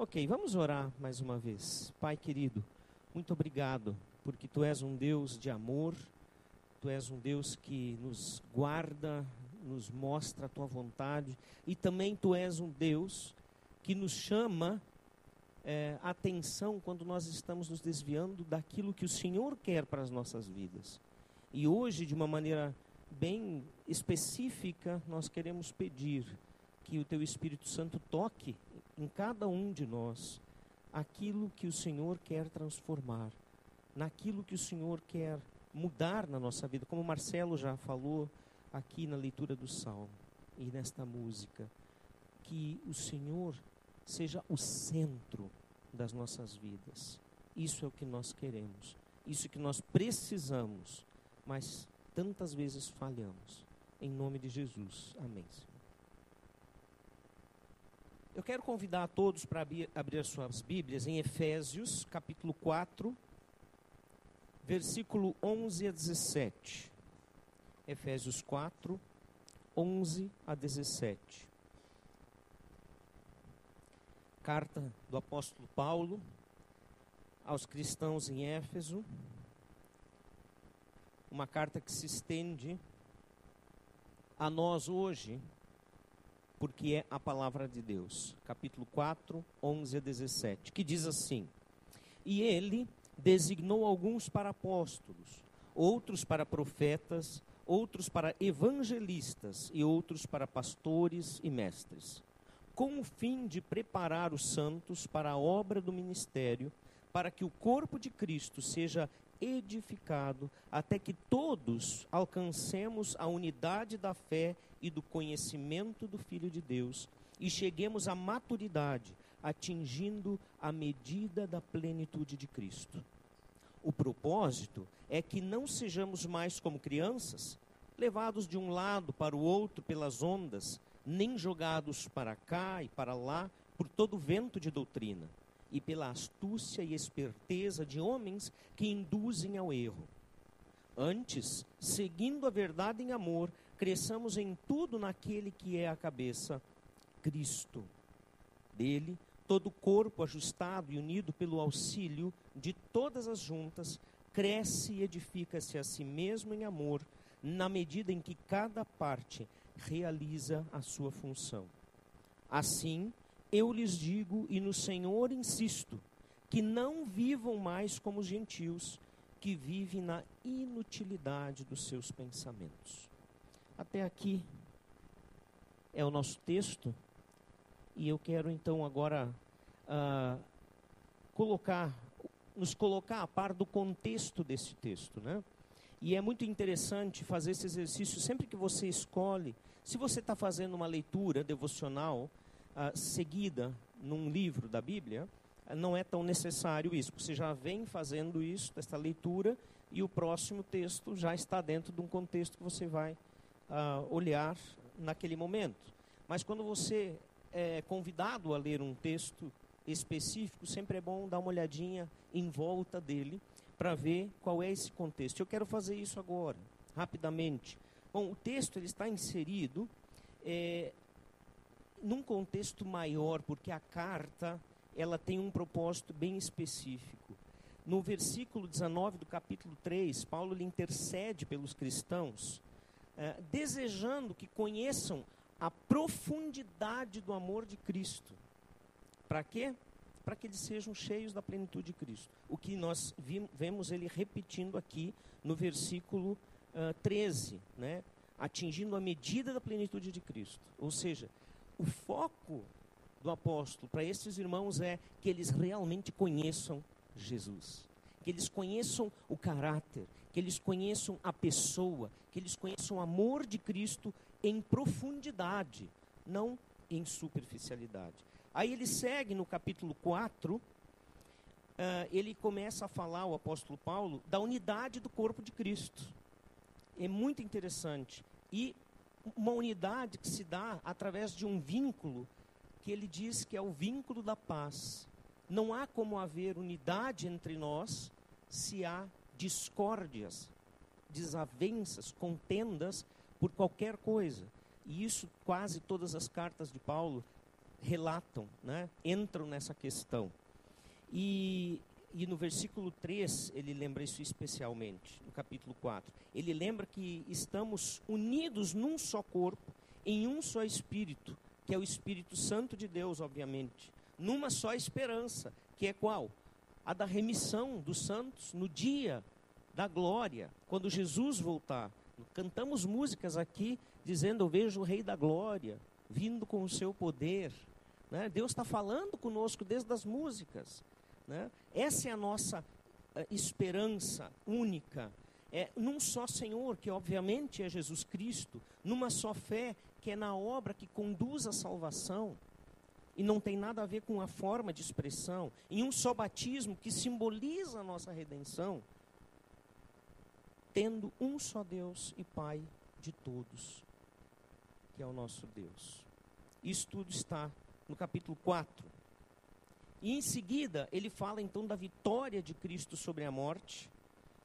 Ok, vamos orar mais uma vez. Pai querido, muito obrigado, porque tu és um Deus de amor, tu és um Deus que nos guarda, nos mostra a tua vontade, e também tu és um Deus que nos chama é, atenção quando nós estamos nos desviando daquilo que o Senhor quer para as nossas vidas. E hoje, de uma maneira bem específica, nós queremos pedir que o Teu Espírito Santo toque em cada um de nós aquilo que o Senhor quer transformar, naquilo que o Senhor quer mudar na nossa vida, como Marcelo já falou aqui na leitura do Salmo e nesta música, que o Senhor seja o centro das nossas vidas. Isso é o que nós queremos, isso é que nós precisamos, mas tantas vezes falhamos. Em nome de Jesus. Amém. Eu quero convidar a todos para abrir, abrir suas Bíblias em Efésios, capítulo 4, versículo 11 a 17. Efésios 4, 11 a 17. Carta do apóstolo Paulo aos cristãos em Éfeso. Uma carta que se estende a nós hoje, porque é a palavra de Deus. Capítulo 4, 11 a 17, que diz assim: E ele designou alguns para apóstolos, outros para profetas, outros para evangelistas e outros para pastores e mestres, com o fim de preparar os santos para a obra do ministério, para que o corpo de Cristo seja edificado até que todos alcancemos a unidade da fé e do conhecimento do Filho de Deus e cheguemos à maturidade, atingindo a medida da plenitude de Cristo. O propósito é que não sejamos mais como crianças, levados de um lado para o outro pelas ondas, nem jogados para cá e para lá por todo vento de doutrina e pela astúcia e esperteza de homens que induzem ao erro. Antes, seguindo a verdade em amor, cresçamos em tudo naquele que é a cabeça, Cristo. Dele, todo o corpo ajustado e unido pelo auxílio de todas as juntas, cresce e edifica-se a si mesmo em amor, na medida em que cada parte realiza a sua função. Assim, eu lhes digo e no Senhor insisto, que não vivam mais como os gentios, que vivem na inutilidade dos seus pensamentos. Até aqui é o nosso texto, e eu quero então agora uh, colocar, nos colocar a par do contexto desse texto, né? E é muito interessante fazer esse exercício sempre que você escolhe. Se você está fazendo uma leitura devocional, uh, seguida num livro da Bíblia, uh, não é tão necessário isso. Você já vem fazendo isso, essa leitura, e o próximo texto já está dentro de um contexto que você vai uh, olhar naquele momento. Mas quando você é convidado a ler um texto específico, sempre é bom dar uma olhadinha em volta dele para ver qual é esse contexto. Eu quero fazer isso agora, rapidamente. Bom, o texto ele está inserido é, num contexto maior, porque a carta ela tem um propósito bem específico. No versículo 19 do capítulo 3, Paulo lhe intercede pelos cristãos, eh, desejando que conheçam a profundidade do amor de Cristo. Para quê? Para que eles sejam cheios da plenitude de Cristo. O que nós vemos ele repetindo aqui no versículo uh, 13, né? atingindo a medida da plenitude de Cristo. Ou seja, o foco do apóstolo para esses irmãos é que eles realmente conheçam Jesus, que eles conheçam o caráter, que eles conheçam a pessoa, que eles conheçam o amor de Cristo em profundidade, não em superficialidade. Aí ele segue no capítulo 4, uh, ah, ele começa a falar, o apóstolo Paulo, da unidade do corpo de Cristo. É muito interessante. E uma unidade que se dá através de um vínculo que ele diz que é o vínculo da paz. Não há como haver unidade entre nós se há discórdias, desavenças, contendas por qualquer coisa. E isso quase todas as cartas de Paulo relatam, né, entram nessa questão. E, e no versículo 3, ele lembra isso especialmente, no capítulo 4. Ele lembra que estamos unidos num só corpo, em um só espírito, que é o Espírito Santo de Deus, obviamente, numa só esperança, que é qual? A da remissão dos santos no dia da glória, quando Jesus voltar. Cantamos músicas aqui dizendo: Eu vejo o Rei da Glória vindo com o seu poder. Né? Deus está falando conosco desde as músicas. Né? Essa é a nossa uh, esperança única. É num só Senhor, que obviamente é Jesus Cristo, numa só fé, que é na obra que conduz à salvação e não tem nada a ver com a forma de expressão, em um só batismo que simboliza a nossa redenção, tendo um só Deus e Pai de todos, que é o nosso Deus. Isso tudo está no capítulo 4. E em seguida, ele fala então da vitória de Cristo sobre a morte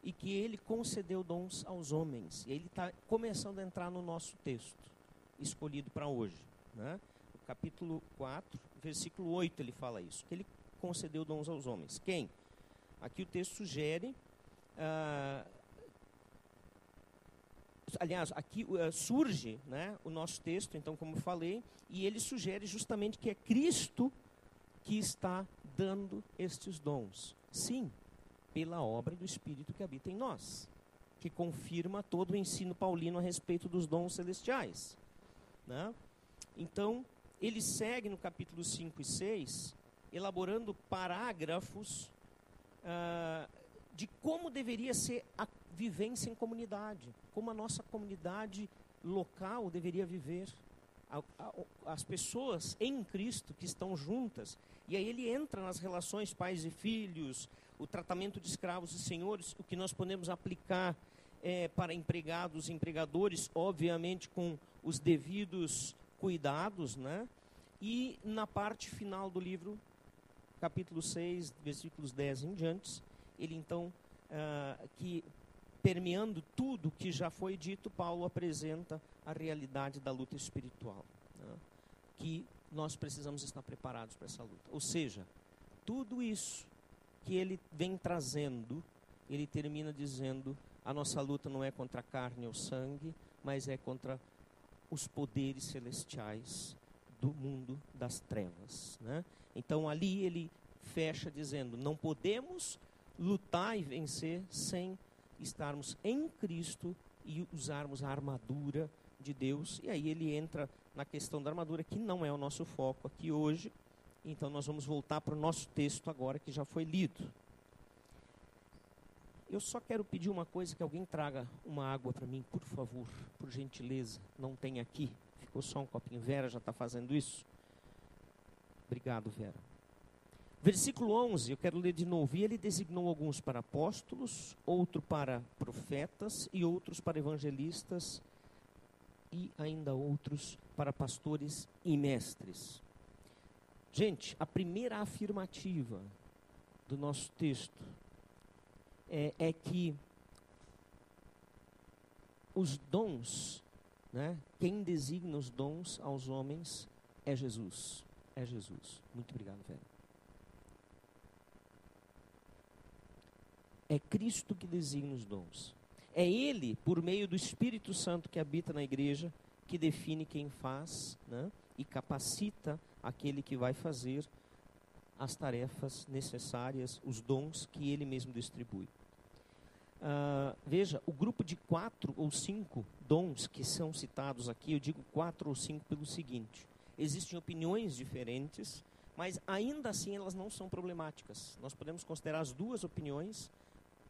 e que ele concedeu dons aos homens. E ele está começando a entrar no nosso texto, escolhido para hoje. Né? No capítulo 4, versículo 8, ele fala isso, que ele concedeu dons aos homens. Quem? Aqui o texto sugere. Ah, aliás, aqui uh, surge né, o nosso texto, então, como falei, e ele sugere justamente que é Cristo que está dando estes dons. Sim, pela obra do Espírito que habita em nós, que confirma todo o ensino paulino a respeito dos dons celestiais. Né? Então, ele segue no capítulo 5 e 6, elaborando parágrafos uh, de como deveria ser a vivência em comunidade, como a nossa comunidade local deveria viver. As pessoas em Cristo que estão juntas, e aí ele entra nas relações pais e filhos, o tratamento de escravos e senhores, o que nós podemos aplicar é, para empregados e empregadores, obviamente com os devidos cuidados, né? E na parte final do livro, capítulo 6, versículos 10 em diante, ele então, uh, que permeando tudo que já foi dito, Paulo apresenta a realidade da luta espiritual. Né? Que nós precisamos estar preparados para essa luta. Ou seja, tudo isso que ele vem trazendo, ele termina dizendo: a nossa luta não é contra a carne ou sangue, mas é contra os poderes celestiais do mundo das trevas. Né? Então ali ele fecha dizendo: não podemos lutar e vencer sem estarmos em Cristo e usarmos a armadura de Deus. E aí ele entra na questão da armadura, que não é o nosso foco aqui hoje. Então nós vamos voltar para o nosso texto agora, que já foi lido. Eu só quero pedir uma coisa, que alguém traga uma água para mim, por favor, por gentileza. Não tem aqui. Ficou só um copinho. Vera já está fazendo isso? Obrigado, Vera. Versículo 11, eu quero ler de novo. E ele designou alguns para apóstolos, outro para profetas e outros para evangelistas e ainda outros para pastores e mestres. Gente, a primeira afirmativa do nosso texto é, é que os dons, né, quem designa os dons aos homens é Jesus. É Jesus. Muito obrigado, velho. É Cristo que designa os dons. É Ele, por meio do Espírito Santo que habita na igreja, que define quem faz né, e capacita aquele que vai fazer as tarefas necessárias, os dons que Ele mesmo distribui. Uh, veja, o grupo de quatro ou cinco dons que são citados aqui, eu digo quatro ou cinco pelo seguinte: existem opiniões diferentes, mas ainda assim elas não são problemáticas. Nós podemos considerar as duas opiniões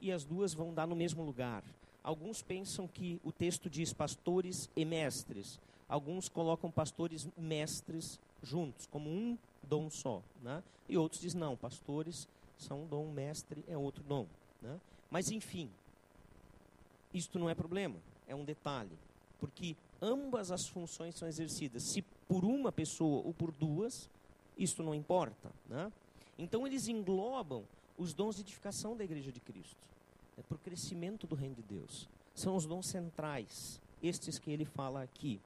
e as duas vão dar no mesmo lugar. Alguns pensam que o texto diz pastores e mestres. Alguns colocam pastores mestres juntos, como um dom só. Né? E outros dizem, não, pastores são um dom, mestre é outro dom. Né? Mas, enfim, isto não é problema, é um detalhe. Porque ambas as funções são exercidas. Se por uma pessoa ou por duas, isto não importa. Né? Então, eles englobam os dons de edificação da Igreja de Cristo é para o crescimento do reino de Deus. São os dons centrais, estes que ele fala aqui.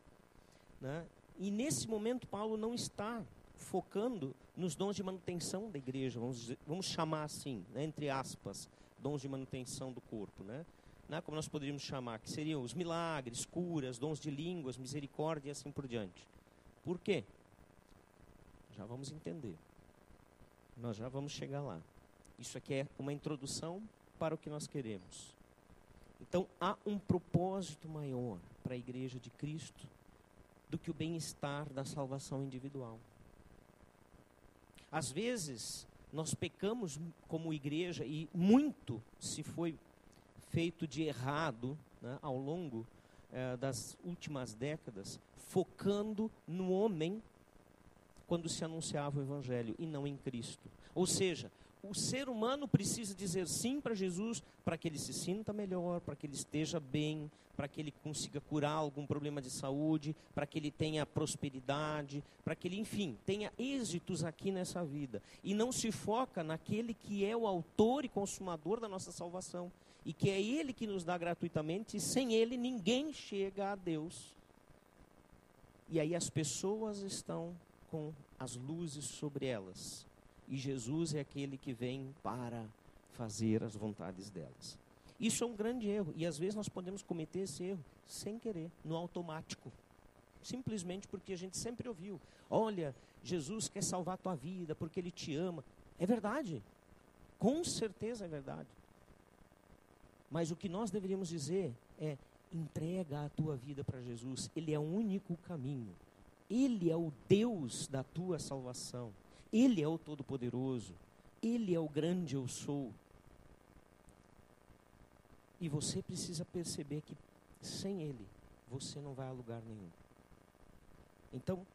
Né? E nesse momento, Paulo não está focando nos dons de manutenção da igreja, vamos, dizer, vamos chamar assim, né, entre aspas, dons de manutenção do corpo, né? né? Como nós poderíamos chamar, que seriam os milagres, curas, dons de línguas, misericórdia e assim por diante. Por quê? Já vamos entender. Nós já vamos chegar lá. Isso aqui é uma introdução para o que nós queremos. Então, há um propósito maior para a igreja de Cristo do que o bem-estar da salvação individual. Às vezes, nós pecamos como igreja e muito se foi feito de errado né, ao longo eh, das últimas décadas, focando no homem quando se anunciava o Evangelho e não em Cristo. Ou seja, o ser humano precisa dizer sim para Jesus para que ele se sinta melhor, para que ele esteja bem, para que ele consiga curar algum problema de saúde, para que ele tenha prosperidade, para que ele, enfim, tenha êxitos aqui nessa vida. E não se foca naquele que é o autor e consumador da nossa salvação. E que é ele que nos dá gratuitamente, e sem ele ninguém chega a Deus. E aí as pessoas estão com as luzes sobre elas e Jesus é aquele que vem para fazer as vontades delas. Isso é um grande erro e às vezes nós podemos cometer esse erro sem querer, no automático. Simplesmente porque a gente sempre ouviu: olha, Jesus quer salvar a tua vida porque ele te ama. É verdade, com certeza é verdade. Mas o que nós deveríamos dizer é: entrega a tua vida para Jesus, Ele é o único caminho, Ele é o Deus da tua salvação. Ele é o Todo-Poderoso. Ele é o grande eu sou. E você precisa perceber que sem Ele, você não vai a lugar nenhum. Então,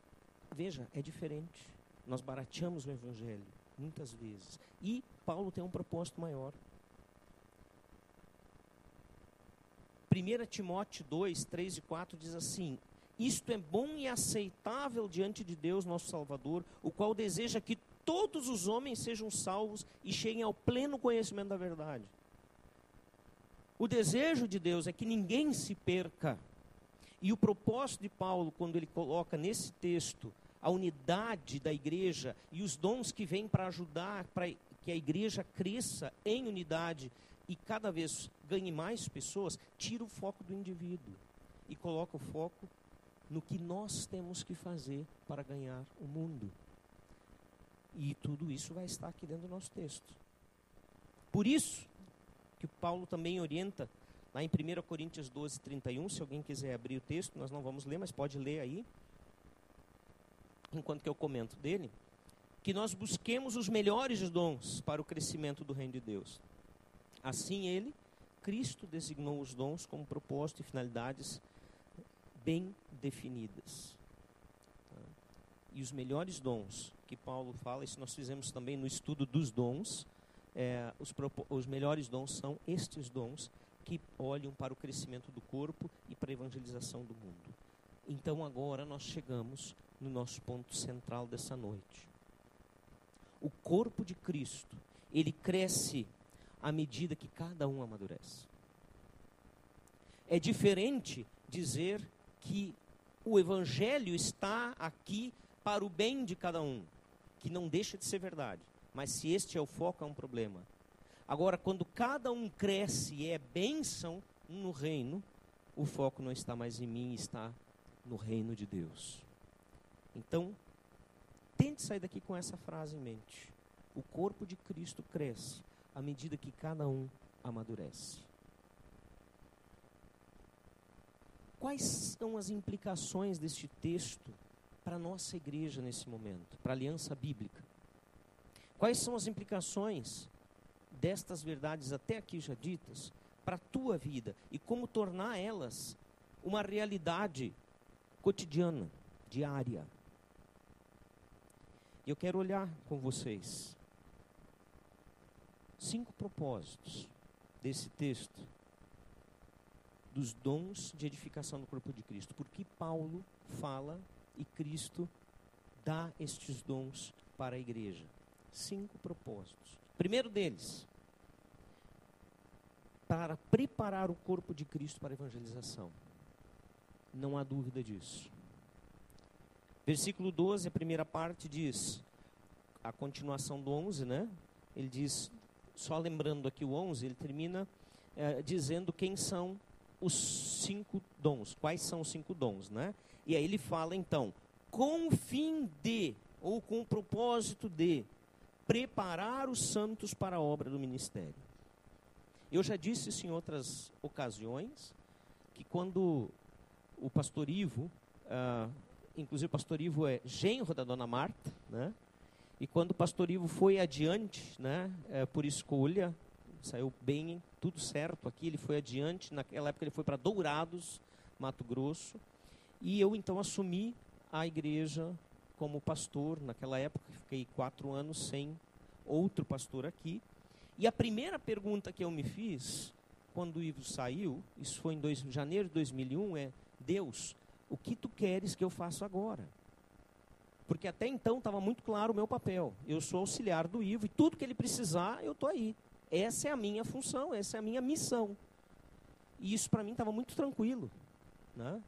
veja, é diferente. Nós barateamos o Evangelho, muitas vezes. E Paulo tem um propósito maior. 1 Timóteo 2, 3 e 4 diz assim: isto é bom e aceitável diante de Deus, nosso Salvador, o qual deseja que todos os homens sejam salvos e cheguem ao pleno conhecimento da verdade. O desejo de Deus é que ninguém se perca. E o propósito de Paulo, quando ele coloca nesse texto a unidade da igreja e os dons que vêm para ajudar para que a igreja cresça em unidade e cada vez ganhe mais pessoas, tira o foco do indivíduo e coloca o foco no que nós temos que fazer para ganhar o mundo. E tudo isso vai estar aqui dentro do nosso texto. Por isso que Paulo também orienta lá em 1 Coríntios 12, 31, se alguém quiser abrir o texto, nós não vamos ler, mas pode ler aí, enquanto que eu comento dele, que nós busquemos os melhores dons para o crescimento do reino de Deus. Assim ele, Cristo designou os dons como propósito e finalidades bem definidas. Tá? E os melhores dons que Paulo fala, isso nós fizemos também no estudo dos dons, é, os, os melhores dons são estes dons que olham para o crescimento do corpo e para a evangelização do mundo. Então agora nós chegamos no nosso ponto central dessa noite. O corpo de Cristo, ele cresce à medida que cada um amadurece. É diferente dizer que o evangelho está aqui para o bem de cada um, que não deixa de ser verdade. Mas se este é o foco, é um problema. Agora, quando cada um cresce e é bênção no reino, o foco não está mais em mim, está no reino de Deus. Então, tente sair daqui com essa frase em mente. O corpo de Cristo cresce à medida que cada um amadurece. Quais são as implicações deste texto para a nossa igreja nesse momento, para a aliança bíblica? Quais são as implicações destas verdades até aqui já ditas para a tua vida e como tornar elas uma realidade cotidiana, diária? E eu quero olhar com vocês cinco propósitos desse texto dos dons de edificação do corpo de Cristo. Porque Paulo fala e Cristo dá estes dons para a igreja. Cinco propósitos. Primeiro deles, para preparar o corpo de Cristo para a evangelização. Não há dúvida disso. Versículo 12, a primeira parte diz, a continuação do 11, né? Ele diz, só lembrando aqui o 11, ele termina é, dizendo quem são os cinco dons, quais são os cinco dons, né? E aí ele fala então, com o fim de, ou com o propósito de, preparar os santos para a obra do ministério. Eu já disse isso em outras ocasiões, que quando o pastor Ivo, uh, inclusive o pastor Ivo é genro da dona Marta, né? E quando o pastor Ivo foi adiante, né, é, por escolha, saiu bem, tudo certo aqui, ele foi adiante, naquela época ele foi para Dourados, Mato Grosso, e eu então assumi a igreja como pastor, naquela época fiquei quatro anos sem outro pastor aqui, e a primeira pergunta que eu me fiz, quando o Ivo saiu, isso foi em dois, janeiro de 2001, é, Deus, o que tu queres que eu faça agora? Porque até então estava muito claro o meu papel. Eu sou auxiliar do Ivo e tudo que ele precisar, eu estou aí. Essa é a minha função, essa é a minha missão. E isso para mim estava muito tranquilo. Né?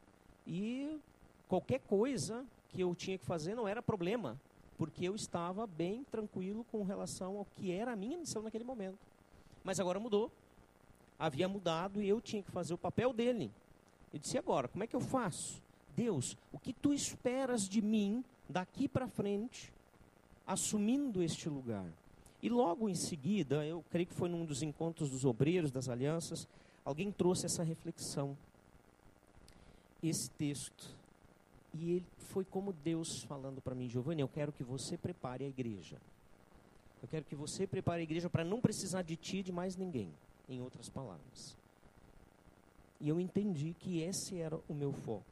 E qualquer coisa que eu tinha que fazer não era problema, porque eu estava bem tranquilo com relação ao que era a minha missão naquele momento. Mas agora mudou. Havia mudado e eu tinha que fazer o papel dele. Eu disse: agora, como é que eu faço? Deus, o que tu esperas de mim daqui para frente, assumindo este lugar? E logo em seguida, eu creio que foi num dos encontros dos obreiros das alianças, alguém trouxe essa reflexão, esse texto. E ele foi como Deus falando para mim, Giovanni, eu quero que você prepare a igreja. Eu quero que você prepare a igreja para não precisar de ti e de mais ninguém, em outras palavras. E eu entendi que esse era o meu foco.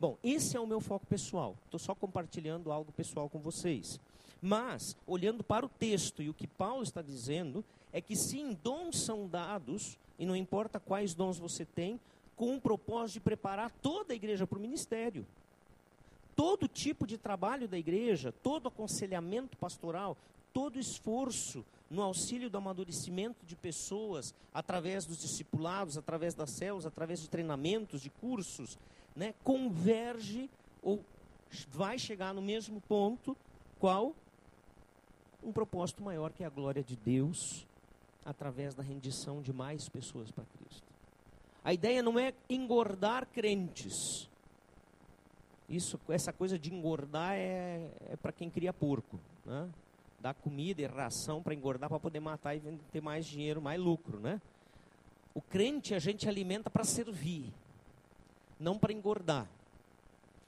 Bom, esse é o meu foco pessoal. Estou só compartilhando algo pessoal com vocês. Mas, olhando para o texto e o que Paulo está dizendo, é que sim, dons são dados, e não importa quais dons você tem, com o propósito de preparar toda a igreja para o ministério. Todo tipo de trabalho da igreja, todo aconselhamento pastoral, todo esforço no auxílio do amadurecimento de pessoas, através dos discipulados, através das células, através de treinamentos, de cursos, né, converge ou vai chegar no mesmo ponto, qual? Um propósito maior que é a glória de Deus, através da rendição de mais pessoas para Cristo. A ideia não é engordar crentes. Isso, essa coisa de engordar é, é para quem cria porco. Né? comida e ração para engordar, para poder matar e ter mais dinheiro, mais lucro, né? O crente a gente alimenta para servir, não para engordar.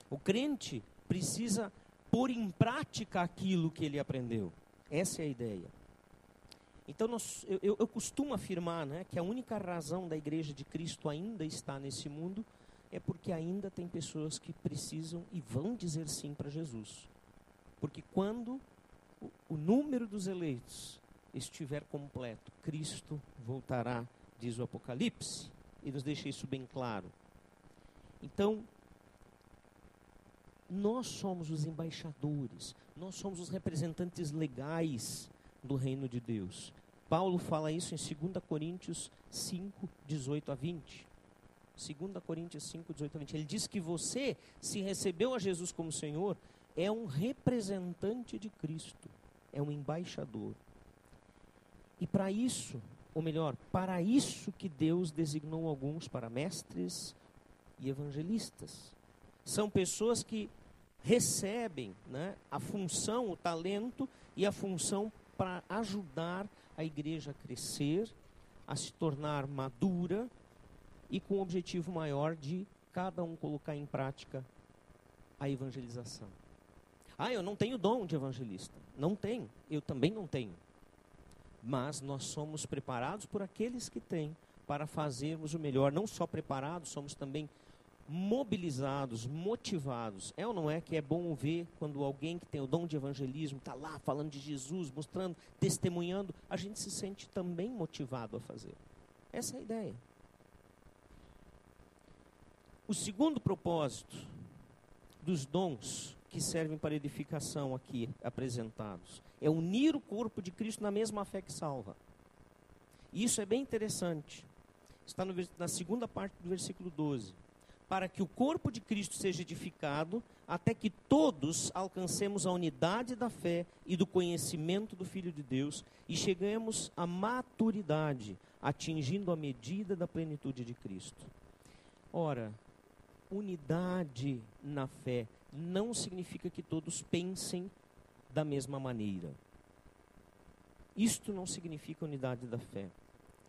O crente precisa pôr em prática aquilo que ele aprendeu. Essa é a ideia. Então, nós, eu, eu, costumo afirmar né, que a única razão da igreja de Cristo ainda estar nesse mundo é porque ainda tem pessoas que precisam e vão dizer sim para Jesus. Porque quando o, o número dos eleitos estiver completo, Cristo voltará, diz o Apocalipse, e nos deixa isso bem claro. Então, nós somos os embaixadores, nós somos os representantes legais do reino de Deus. Paulo fala isso em 2 Coríntios 5, 18 a 20. 2 Coríntios 5, 18 a 20. Ele diz que você, se recebeu a Jesus como Senhor, é um representante de Cristo, é um embaixador. E para isso, ou melhor, para isso que Deus designou alguns para mestres e evangelistas. São pessoas que recebem né, a função, o talento e a função para ajudar a igreja a crescer, a se tornar madura e com o objetivo maior de cada um colocar em prática a evangelização. Ah, eu não tenho dom de evangelista. Não tenho. Eu também não tenho. Mas nós somos preparados por aqueles que têm para fazermos o melhor. Não só preparados, somos também mobilizados, motivados. É ou não é que é bom ver quando alguém que tem o dom de evangelismo está lá falando de Jesus, mostrando, testemunhando, a gente se sente também motivado a fazer. Essa é a ideia. O segundo propósito dos dons que servem para edificação aqui apresentados. É unir o corpo de Cristo na mesma fé que salva. Isso é bem interessante. Está no, na segunda parte do versículo 12. Para que o corpo de Cristo seja edificado, até que todos alcancemos a unidade da fé e do conhecimento do Filho de Deus e cheguemos à maturidade, atingindo a medida da plenitude de Cristo. Ora, unidade na fé não significa que todos pensem da mesma maneira. Isto não significa unidade da fé.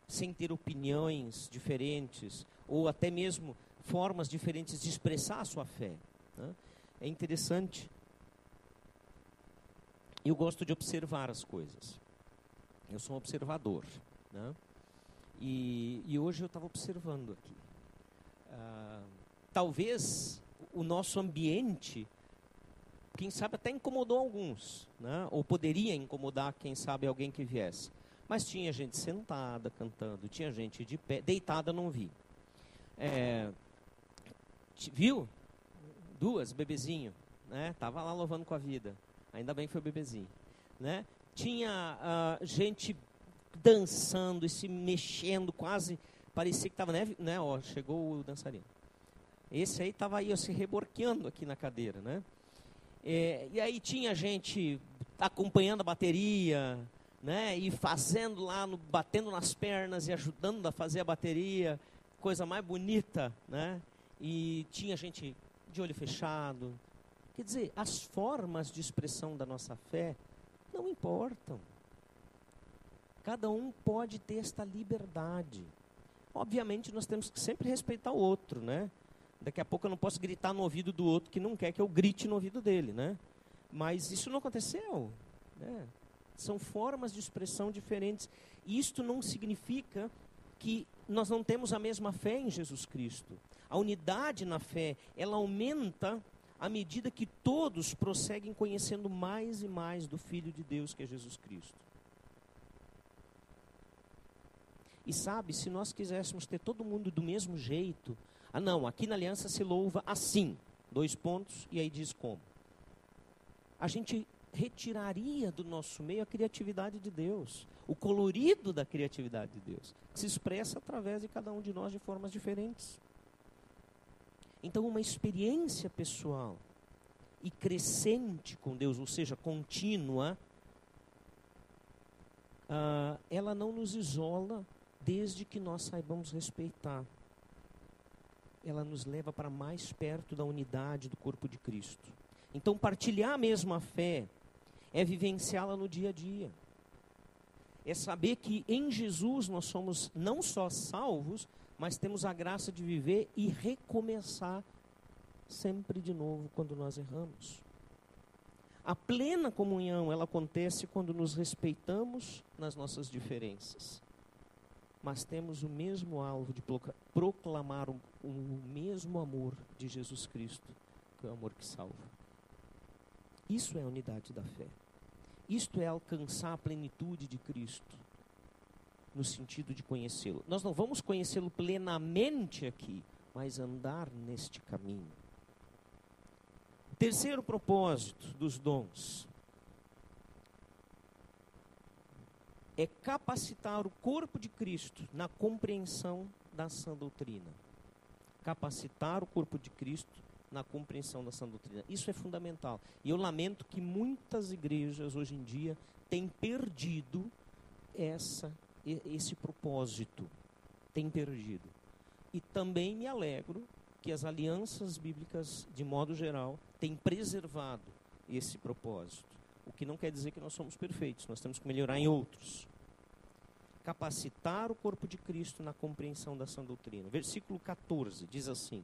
Sem ter opiniões diferentes, ou até mesmo formas diferentes de expressar a sua fé. Né? É interessante. Eu gosto de observar as coisas. Eu sou um observador. Né? E, e hoje eu estava observando aqui. Ah, talvez o nosso ambiente, quem sabe até incomodou alguns, né? ou poderia incomodar, quem sabe, alguém que viesse. Mas tinha gente sentada cantando, tinha gente de pé, deitada não vi. É, viu? Duas, bebezinho, né? Tava lá louvando com a vida. Ainda bem que foi bebezinho, né? Tinha uh, gente dançando e se mexendo, quase parecia que estava, né, né? Ó, chegou o dançarino. Esse aí estava aí ó, se reborqueando aqui na cadeira, né? É, e aí tinha gente acompanhando a bateria, né? E fazendo lá, no, batendo nas pernas e ajudando a fazer a bateria, coisa mais bonita, né? E tinha gente de olho fechado. Quer dizer, as formas de expressão da nossa fé não importam. Cada um pode ter esta liberdade. Obviamente, nós temos que sempre respeitar o outro, né? Daqui a pouco eu não posso gritar no ouvido do outro que não quer que eu grite no ouvido dele, né? Mas isso não aconteceu. Né? São formas de expressão diferentes. Isto não significa que nós não temos a mesma fé em Jesus Cristo. A unidade na fé, ela aumenta à medida que todos prosseguem conhecendo mais e mais do Filho de Deus, que é Jesus Cristo. E sabe, se nós quiséssemos ter todo mundo do mesmo jeito, ah não, aqui na aliança se louva assim, dois pontos, e aí diz como. A gente retiraria do nosso meio a criatividade de Deus, o colorido da criatividade de Deus, que se expressa através de cada um de nós de formas diferentes. Então, uma experiência pessoal e crescente com Deus, ou seja, contínua, uh, ela não nos isola desde que nós saibamos respeitar. Ela nos leva para mais perto da unidade do corpo de Cristo. Então, partilhar mesmo a fé é vivenciá-la no dia a dia. É saber que em Jesus nós somos não só salvos, mas temos a graça de viver e recomeçar sempre de novo quando nós erramos. A plena comunhão, ela acontece quando nos respeitamos nas nossas diferenças. Mas temos o mesmo alvo de proclamar o, o mesmo amor de Jesus Cristo, que é o amor que salva. Isso é a unidade da fé. Isto é alcançar a plenitude de Cristo no sentido de conhecê-lo. Nós não vamos conhecê-lo plenamente aqui, mas andar neste caminho. Terceiro propósito dos dons é capacitar o corpo de Cristo na compreensão da sã doutrina. Capacitar o corpo de Cristo na compreensão da sã doutrina. Isso é fundamental. E eu lamento que muitas igrejas hoje em dia têm perdido essa esse propósito tem perdido. E também me alegro que as alianças bíblicas, de modo geral, têm preservado esse propósito. O que não quer dizer que nós somos perfeitos, nós temos que melhorar em outros. Capacitar o corpo de Cristo na compreensão da sã doutrina. Versículo 14 diz assim: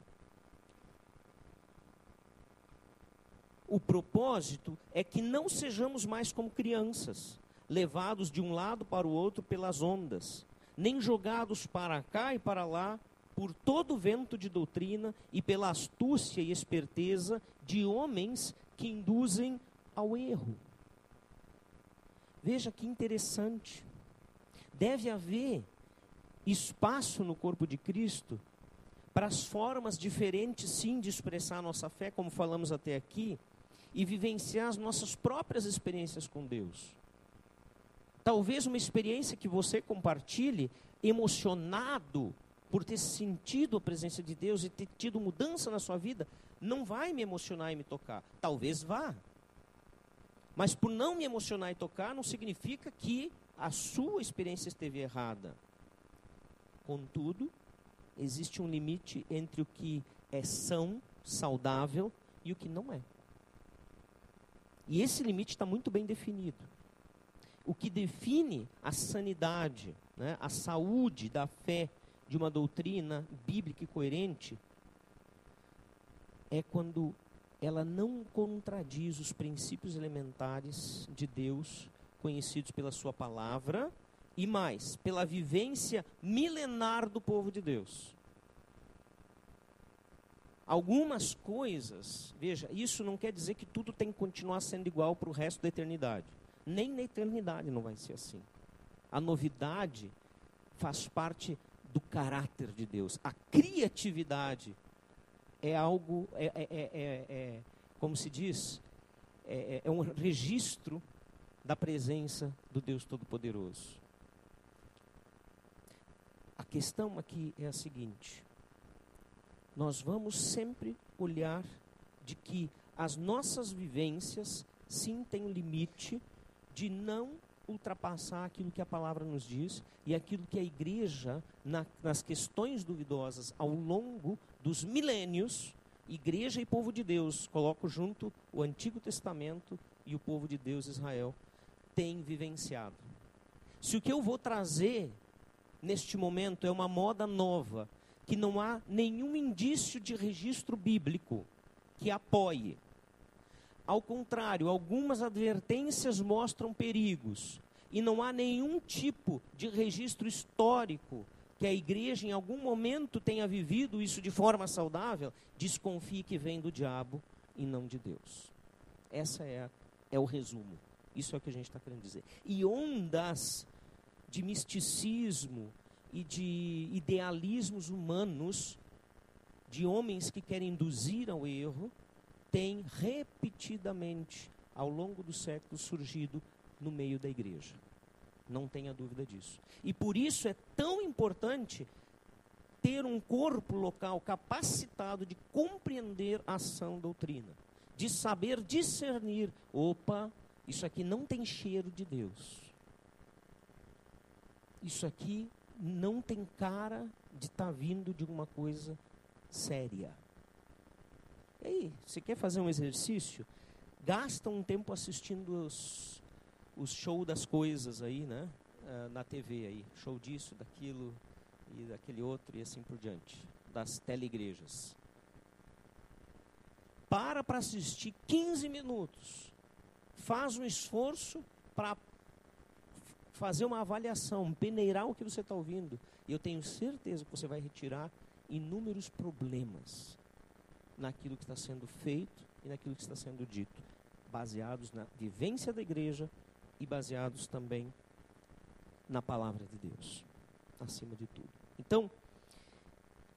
O propósito é que não sejamos mais como crianças levados de um lado para o outro pelas ondas, nem jogados para cá e para lá por todo vento de doutrina e pela astúcia e esperteza de homens que induzem ao erro. Veja que interessante. Deve haver espaço no corpo de Cristo para as formas diferentes, sim, de expressar a nossa fé, como falamos até aqui, e vivenciar as nossas próprias experiências com Deus. Talvez uma experiência que você compartilhe emocionado por ter sentido a presença de Deus e ter tido mudança na sua vida, não vai me emocionar e me tocar. Talvez vá. Mas por não me emocionar e tocar, não significa que a sua experiência esteve errada. Contudo, existe um limite entre o que é são, saudável e o que não é. E esse limite está muito bem definido. O que define a sanidade, né, a saúde da fé de uma doutrina bíblica e coerente é quando ela não contradiz os princípios elementares de Deus conhecidos pela sua palavra e mais, pela vivência milenar do povo de Deus. Algumas coisas, veja, isso não quer dizer que tudo tem que continuar sendo igual para o resto da eternidade. Nem na eternidade não vai ser assim. A novidade faz parte do caráter de Deus. A criatividade é algo, é, é, é, é como se diz, é um registro da presença do Deus Todo-Poderoso. A questão aqui é a seguinte: nós vamos sempre olhar de que as nossas vivências sim têm um limite de não ultrapassar aquilo que a palavra nos diz e aquilo que a igreja, na, nas questões duvidosas ao longo dos milênios, igreja e povo de Deus, coloco junto o Antigo Testamento e o povo de Deus Israel, tem vivenciado. Se o que eu vou trazer neste momento é uma moda nova, que não há nenhum indício de registro bíblico que apoie. Ao contrário, algumas advertências mostram perigos, e não há nenhum tipo de registro histórico que a igreja em algum momento tenha vivido isso de forma saudável, desconfie que vem do diabo e não de Deus. Essa é, a, é o resumo. Isso é o que a gente está querendo dizer. E ondas de misticismo e de idealismos humanos, de homens que querem induzir ao erro, têm repetidamente, ao longo do século, surgido no meio da igreja. Não tenha dúvida disso. E por isso é tão importante ter um corpo local capacitado de compreender a ação doutrina, de saber discernir, opa, isso aqui não tem cheiro de Deus. Isso aqui não tem cara de estar tá vindo de uma coisa séria. E aí, você quer fazer um exercício? Gasta um tempo assistindo os, os shows das coisas aí, né? Uh, na TV aí. Show disso, daquilo e daquele outro e assim por diante. Das teleigrejas. Para para assistir 15 minutos faz um esforço para fazer uma avaliação, peneirar o que você está ouvindo. E eu tenho certeza que você vai retirar inúmeros problemas naquilo que está sendo feito e naquilo que está sendo dito, baseados na vivência da igreja e baseados também na palavra de Deus, acima de tudo. Então,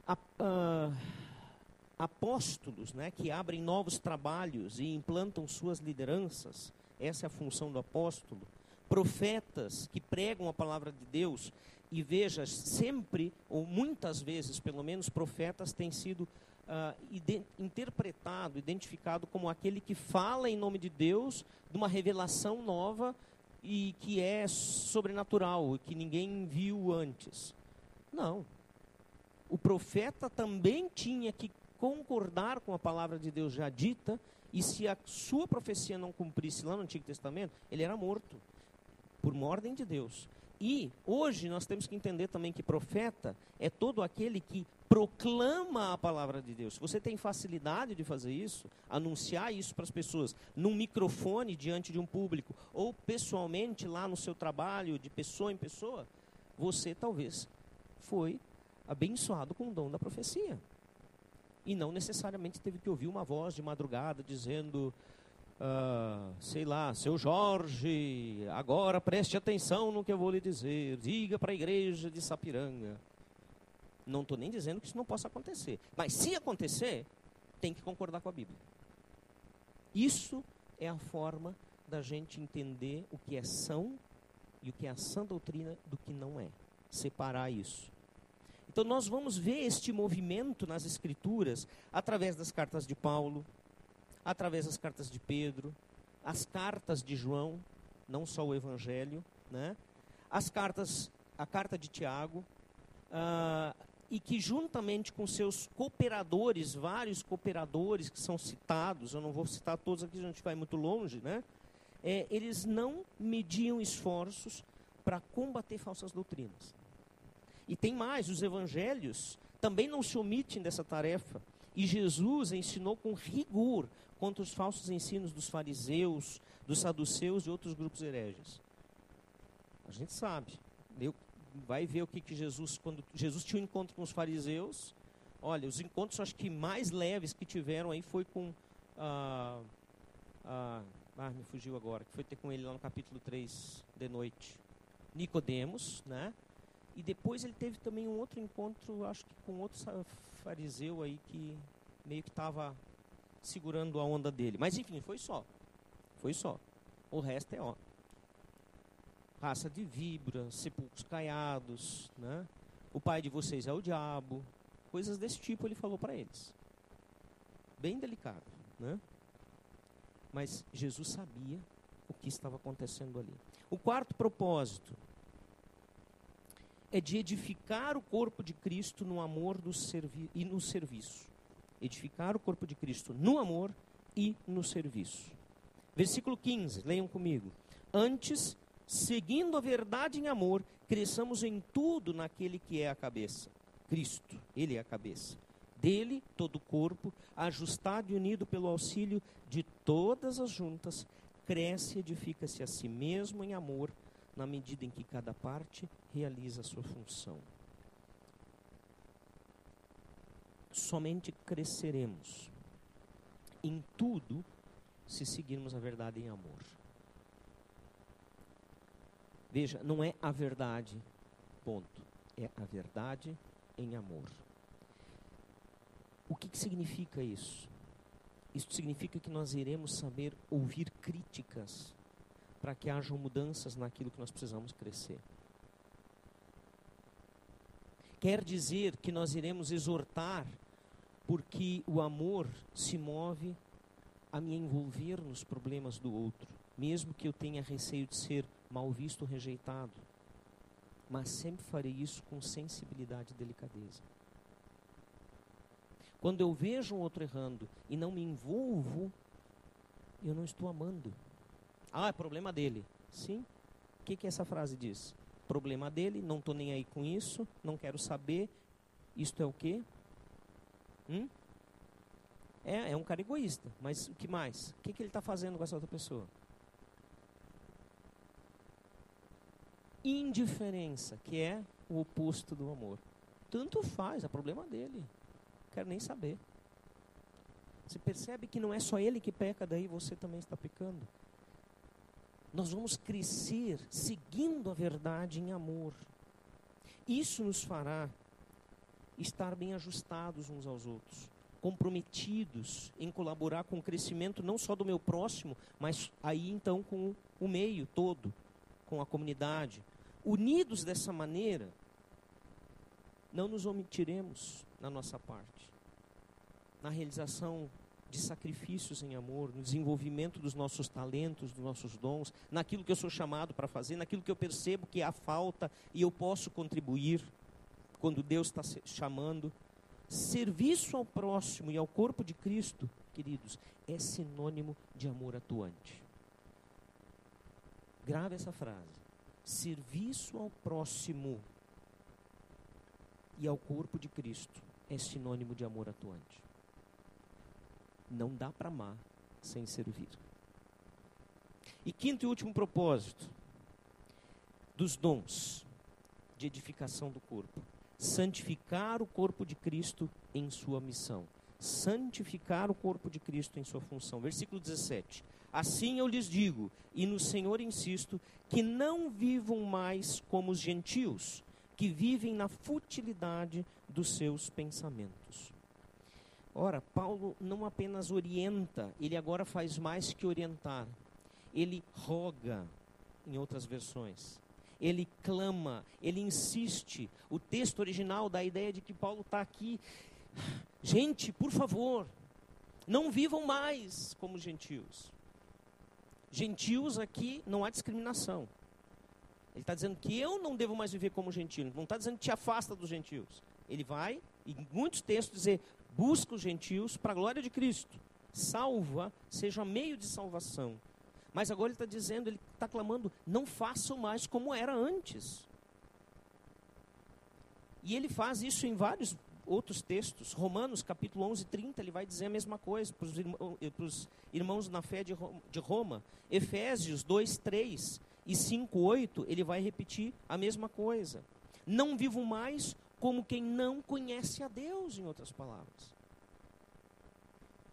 a, a, apóstolos né, que abrem novos trabalhos e implantam suas lideranças, essa é a função do apóstolo. Profetas que pregam a palavra de Deus, e veja, sempre, ou muitas vezes, pelo menos, profetas têm sido uh, ide interpretado, identificado como aquele que fala em nome de Deus de uma revelação nova e que é sobrenatural, que ninguém viu antes. Não. O profeta também tinha que concordar com a palavra de Deus já dita, e se a sua profecia não cumprisse lá no Antigo Testamento, ele era morto, por uma ordem de Deus. E hoje nós temos que entender também que profeta é todo aquele que proclama a palavra de Deus. Você tem facilidade de fazer isso, anunciar isso para as pessoas, num microfone diante de um público, ou pessoalmente lá no seu trabalho, de pessoa em pessoa, você talvez foi abençoado com o dom da profecia e não necessariamente teve que ouvir uma voz de madrugada dizendo, uh, sei lá, seu Jorge, agora preste atenção no que eu vou lhe dizer, diga para a igreja de Sapiranga. Não estou nem dizendo que isso não possa acontecer, mas se acontecer, tem que concordar com a Bíblia. Isso é a forma da gente entender o que é são e o que é a sã doutrina do que não é. Separar isso. Então nós vamos ver este movimento nas Escrituras através das cartas de Paulo, através das cartas de Pedro, as cartas de João, não só o Evangelho, né? as cartas, a carta de Tiago, uh, e que juntamente com seus cooperadores, vários cooperadores que são citados, eu não vou citar todos aqui, a gente vai muito longe, né? É, eles não mediam esforços para combater falsas doutrinas. E tem mais, os evangelhos também não se omitem dessa tarefa. E Jesus ensinou com rigor contra os falsos ensinos dos fariseus, dos saduceus e outros grupos hereges. A gente sabe. Eu, vai ver o que, que Jesus, quando Jesus tinha um encontro com os fariseus, olha, os encontros acho que mais leves que tiveram aí foi com ah, ah, ah, me fugiu agora, que foi ter com ele lá no capítulo 3 de noite. Nicodemos, né? E depois ele teve também um outro encontro, acho que com outro fariseu aí que meio que estava segurando a onda dele. Mas enfim, foi só. Foi só. O resto é ó. Raça de víbora, sepulcros caiados, né? O pai de vocês é o diabo. Coisas desse tipo ele falou para eles. Bem delicado, né? Mas Jesus sabia o que estava acontecendo ali. O quarto propósito é de edificar o corpo de Cristo no amor do servi e no serviço. Edificar o corpo de Cristo no amor e no serviço. Versículo 15, leiam comigo. Antes, seguindo a verdade em amor, cresçamos em tudo naquele que é a cabeça. Cristo, Ele é a cabeça. Dele, todo o corpo, ajustado e unido pelo auxílio de todas as juntas, cresce e edifica-se a si mesmo em amor, na medida em que cada parte realiza a sua função. Somente cresceremos em tudo se seguirmos a verdade em amor. Veja, não é a verdade, ponto. É a verdade em amor. O que, que significa isso? Isso significa que nós iremos saber ouvir críticas para que hajam mudanças naquilo que nós precisamos crescer. Quer dizer que nós iremos exortar, porque o amor se move a me envolver nos problemas do outro, mesmo que eu tenha receio de ser mal visto rejeitado. Mas sempre farei isso com sensibilidade e delicadeza. Quando eu vejo um outro errando e não me envolvo, eu não estou amando. Ah, é problema dele. Sim. O que, que essa frase diz? Problema dele, não estou nem aí com isso, não quero saber. Isto é o quê? Hum? É, é um cara egoísta. Mas o que mais? O que, que ele está fazendo com essa outra pessoa? Indiferença, que é o oposto do amor. Tanto faz, é problema dele quero nem saber. Você percebe que não é só ele que peca, daí você também está pecando. Nós vamos crescer seguindo a verdade em amor. Isso nos fará estar bem ajustados uns aos outros, comprometidos em colaborar com o crescimento não só do meu próximo, mas aí então com o meio todo, com a comunidade. Unidos dessa maneira, não nos omitiremos na nossa parte, na realização de sacrifícios em amor, no desenvolvimento dos nossos talentos, dos nossos dons, naquilo que eu sou chamado para fazer, naquilo que eu percebo que há falta e eu posso contribuir quando Deus está chamando. Serviço ao próximo e ao corpo de Cristo, queridos, é sinônimo de amor atuante. Grave essa frase. Serviço ao próximo e ao corpo de Cristo é sinônimo de amor atuante. Não dá para amar sem servir. E quinto e último propósito dos dons de edificação do corpo: santificar o corpo de Cristo em sua missão. Santificar o corpo de Cristo em sua função. Versículo 17. Assim eu lhes digo, e no Senhor insisto, que não vivam mais como os gentios que vivem na futilidade dos seus pensamentos. Ora, Paulo não apenas orienta, ele agora faz mais que orientar. Ele roga, em outras versões. ele clama, ele insiste. O texto original dá a ideia de que Paulo está aqui. Gente, por favor, não vivam mais como gentios. Gentios aqui não há discriminação. Ele está dizendo que eu não devo mais viver como gentio. Não está dizendo que te afasta dos gentios. Ele vai, em muitos textos, dizer: busca os gentios para a glória de Cristo. Salva, seja meio de salvação. Mas agora ele está dizendo, ele está clamando: não façam mais como era antes. E ele faz isso em vários outros textos. Romanos, capítulo 11, 30, ele vai dizer a mesma coisa para os irmãos, irmãos, irmãos na fé de Roma. Efésios 2, 3 e 5, 8, ele vai repetir a mesma coisa. Não vivo mais como quem não conhece a Deus, em outras palavras.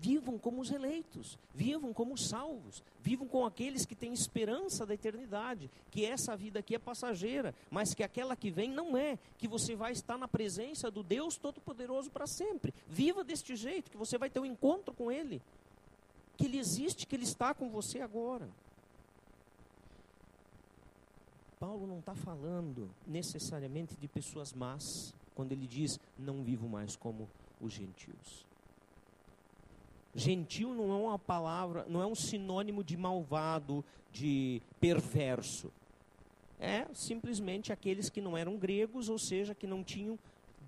Vivam como os eleitos, vivam como os salvos, vivam com aqueles que têm esperança da eternidade, que essa vida aqui é passageira, mas que aquela que vem não é, que você vai estar na presença do Deus Todo-Poderoso para sempre. Viva deste jeito, que você vai ter um encontro com Ele, que Ele existe, que Ele está com você agora. Paulo não está falando necessariamente de pessoas más, quando ele diz: não vivo mais como os gentios. Gentil não é uma palavra, não é um sinônimo de malvado, de perverso. É simplesmente aqueles que não eram gregos, ou seja, que não tinham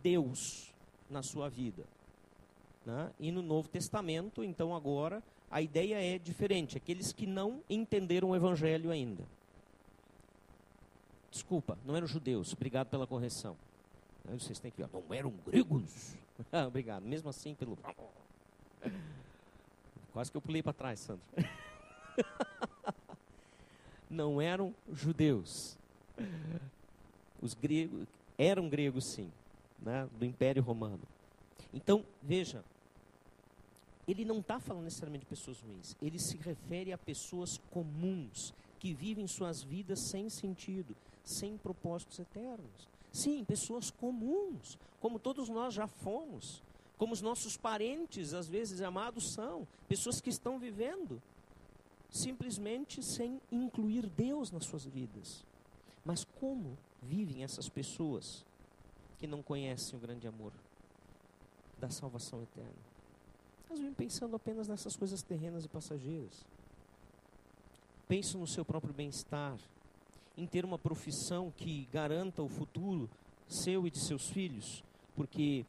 Deus na sua vida. Né? E no Novo Testamento, então agora, a ideia é diferente: aqueles que não entenderam o Evangelho ainda. Desculpa, não eram judeus. Obrigado pela correção. Vocês têm que ver. Não eram gregos. Ah, obrigado. Mesmo assim, pelo. Quase que eu pulei para trás, Sandro. não eram judeus. Os gregos eram gregos, sim, né, do Império Romano. Então, veja, ele não está falando necessariamente de pessoas ruins. Ele se refere a pessoas comuns que vivem suas vidas sem sentido, sem propósitos eternos. Sim, pessoas comuns, como todos nós já fomos, como os nossos parentes, às vezes amados, são, pessoas que estão vivendo simplesmente sem incluir Deus nas suas vidas. Mas como vivem essas pessoas que não conhecem o grande amor da salvação eterna? Elas vivem pensando apenas nessas coisas terrenas e passageiras. Pensam no seu próprio bem-estar, em ter uma profissão que garanta o futuro seu e de seus filhos, porque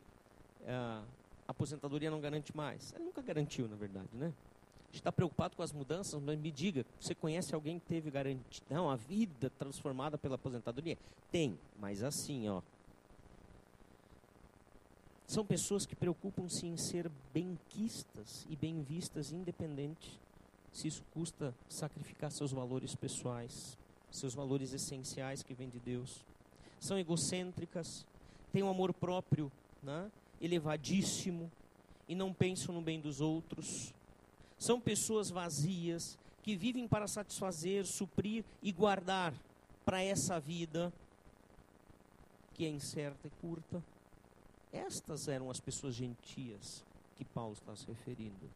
ah, a aposentadoria não garante mais. Ela nunca garantiu, na verdade, né? A gente está preocupado com as mudanças, mas me diga, você conhece alguém que teve garantia, não, a vida transformada pela aposentadoria? Tem, mas assim, ó. São pessoas que preocupam-se em ser benquistas e bem vistas, independente se isso custa sacrificar seus valores pessoais, seus valores essenciais que vêm de Deus. São egocêntricas, têm um amor próprio né, elevadíssimo e não pensam no bem dos outros. São pessoas vazias que vivem para satisfazer, suprir e guardar para essa vida que é incerta e curta. Estas eram as pessoas gentias que Paulo está se referindo.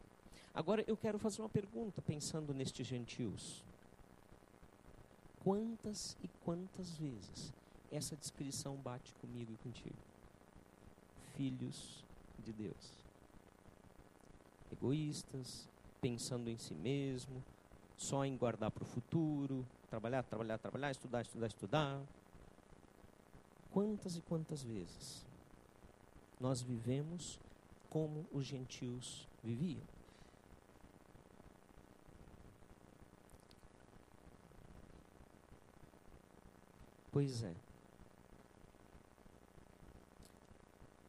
Agora eu quero fazer uma pergunta pensando nestes gentios quantas e quantas vezes essa descrição bate comigo e contigo? Filhos de Deus. Egoístas, pensando em si mesmo, só em guardar para o futuro, trabalhar, trabalhar, trabalhar, estudar, estudar, estudar. Quantas e quantas vezes nós vivemos como os gentios viviam? Pois é.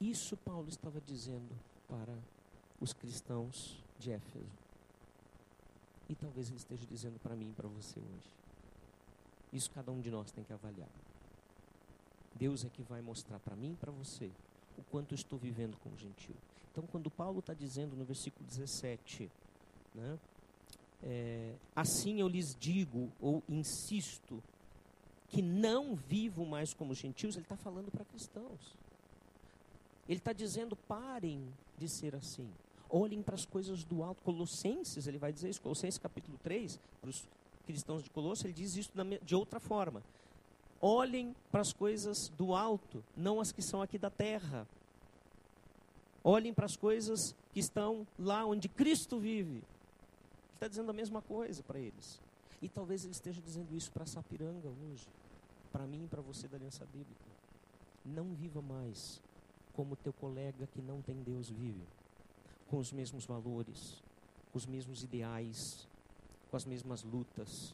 Isso Paulo estava dizendo para os cristãos de Éfeso. E talvez ele esteja dizendo para mim e para você hoje. Isso cada um de nós tem que avaliar. Deus é que vai mostrar para mim e para você o quanto eu estou vivendo como gentil. Então, quando Paulo está dizendo no versículo 17, né, é, assim eu lhes digo ou insisto que não vivo mais como gentios, ele está falando para cristãos. Ele está dizendo: parem de ser assim. Olhem para as coisas do alto. Colossenses, ele vai dizer isso, Colossenses capítulo 3, para os cristãos de Colossos, ele diz isso de outra forma. Olhem para as coisas do alto, não as que são aqui da terra. Olhem para as coisas que estão lá onde Cristo vive. Ele está dizendo a mesma coisa para eles. E talvez ele esteja dizendo isso para Sapiranga hoje, para mim e para você da Aliança Bíblica. Não viva mais como teu colega que não tem Deus vive, com os mesmos valores, com os mesmos ideais, com as mesmas lutas.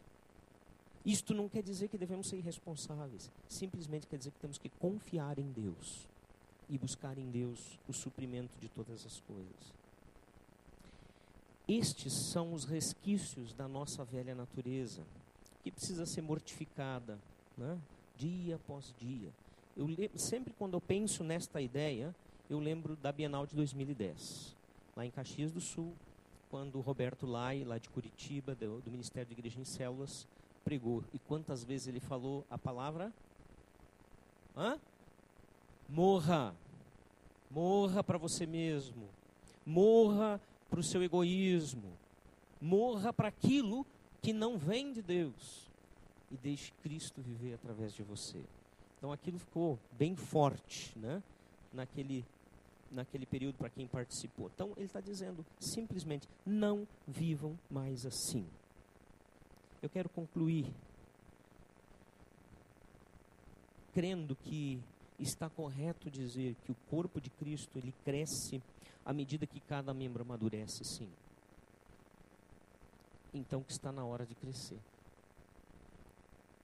Isto não quer dizer que devemos ser irresponsáveis, simplesmente quer dizer que temos que confiar em Deus e buscar em Deus o suprimento de todas as coisas. Estes são os resquícios da nossa velha natureza, que precisa ser mortificada, né? dia após dia. Eu sempre quando eu penso nesta ideia, eu lembro da Bienal de 2010, lá em Caxias do Sul, quando o Roberto Lai, lá de Curitiba, do, do Ministério de Igreja em Células, pregou. E quantas vezes ele falou a palavra? Hã? Morra. Morra para você mesmo. Morra para o seu egoísmo. Morra para aquilo que não vem de Deus. E deixe Cristo viver através de você. Então aquilo ficou bem forte, né? Naquele, naquele período para quem participou. Então ele está dizendo simplesmente: não vivam mais assim. Eu quero concluir crendo que está correto dizer que o corpo de Cristo ele cresce à medida que cada membro amadurece, sim. Então que está na hora de crescer.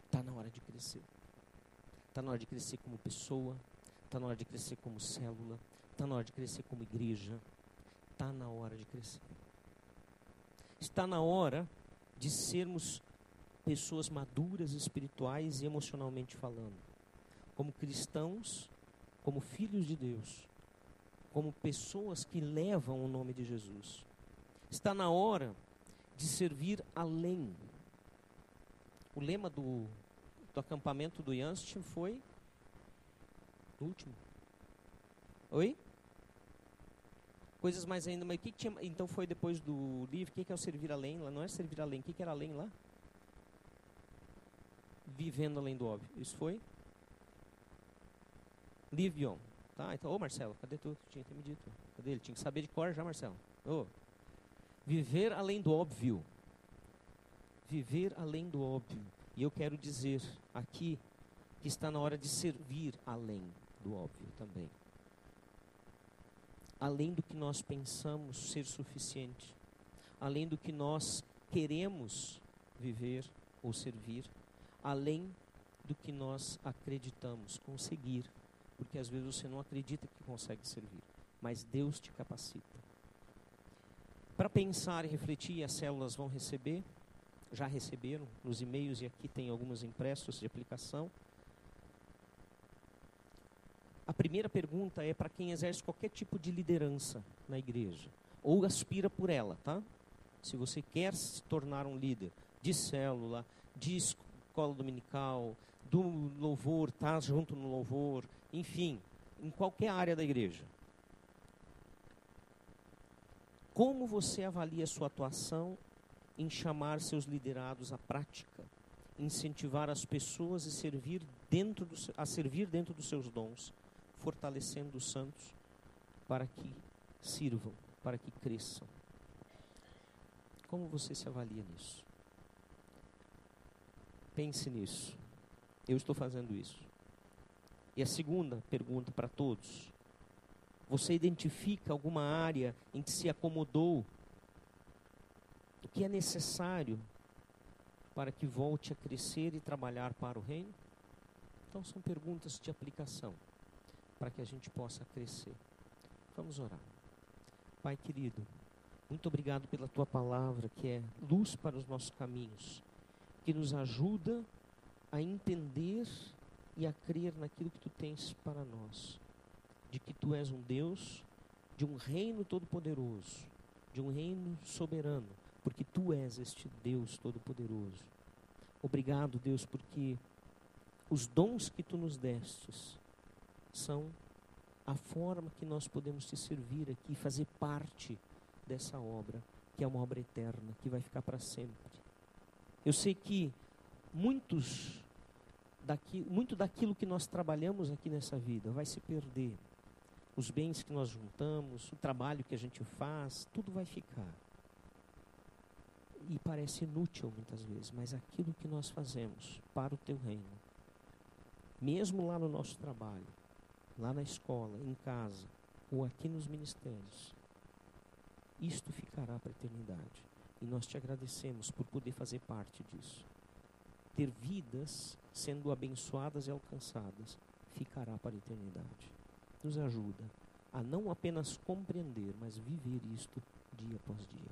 Está na hora de crescer. Está na hora de crescer como pessoa, está na hora de crescer como célula, está na hora de crescer como igreja. Está na hora de crescer. Está na hora de sermos pessoas maduras espirituais e emocionalmente falando como cristãos, como filhos de Deus, como pessoas que levam o nome de Jesus. Está na hora de servir além. O lema do, do acampamento do Yanstin foi o último. Oi? Coisas mais ainda, mas o que, tinha, então foi depois do livro, o que, é o servir além? Lá não é servir além, o que, que era além lá? Vivendo além do óbvio. Isso foi? Livion. Tá, então, ô Marcelo, cadê tu? Tinha que ter me dito. Cadê ele? Tinha que saber de cor já, Marcelo. Ô. Viver além do óbvio. Viver além do óbvio. E eu quero dizer aqui que está na hora de servir além do óbvio também. Além do que nós pensamos ser suficiente. Além do que nós queremos viver ou servir. Além do que nós acreditamos conseguir porque às vezes você não acredita que consegue servir, mas Deus te capacita. Para pensar e refletir, as células vão receber, já receberam nos e-mails e aqui tem alguns impressos de aplicação. A primeira pergunta é para quem exerce qualquer tipo de liderança na igreja ou aspira por ela, tá? Se você quer se tornar um líder de célula, de escola dominical, do louvor, tá junto no louvor, enfim, em qualquer área da igreja. Como você avalia sua atuação em chamar seus liderados à prática, incentivar as pessoas a servir dentro, do, a servir dentro dos seus dons, fortalecendo os santos para que sirvam, para que cresçam? Como você se avalia nisso? Pense nisso. Eu estou fazendo isso. E a segunda pergunta para todos: você identifica alguma área em que se acomodou que é necessário para que volte a crescer e trabalhar para o reino? Então são perguntas de aplicação para que a gente possa crescer. Vamos orar. Pai querido, muito obrigado pela tua palavra que é luz para os nossos caminhos, que nos ajuda a entender e a crer naquilo que tu tens para nós. De que tu és um Deus de um reino todo-poderoso, de um reino soberano, porque tu és este Deus todo-poderoso. Obrigado, Deus, porque os dons que tu nos destes são a forma que nós podemos te servir aqui, fazer parte dessa obra, que é uma obra eterna, que vai ficar para sempre. Eu sei que muitos daqui, muito daquilo que nós trabalhamos aqui nessa vida vai se perder. Os bens que nós juntamos, o trabalho que a gente faz, tudo vai ficar. E parece inútil muitas vezes, mas aquilo que nós fazemos para o teu reino, mesmo lá no nosso trabalho, lá na escola, em casa, ou aqui nos ministérios, isto ficará para a eternidade. E nós te agradecemos por poder fazer parte disso. Ter vidas sendo abençoadas e alcançadas ficará para a eternidade. Nos ajuda a não apenas compreender, mas viver isto dia após dia.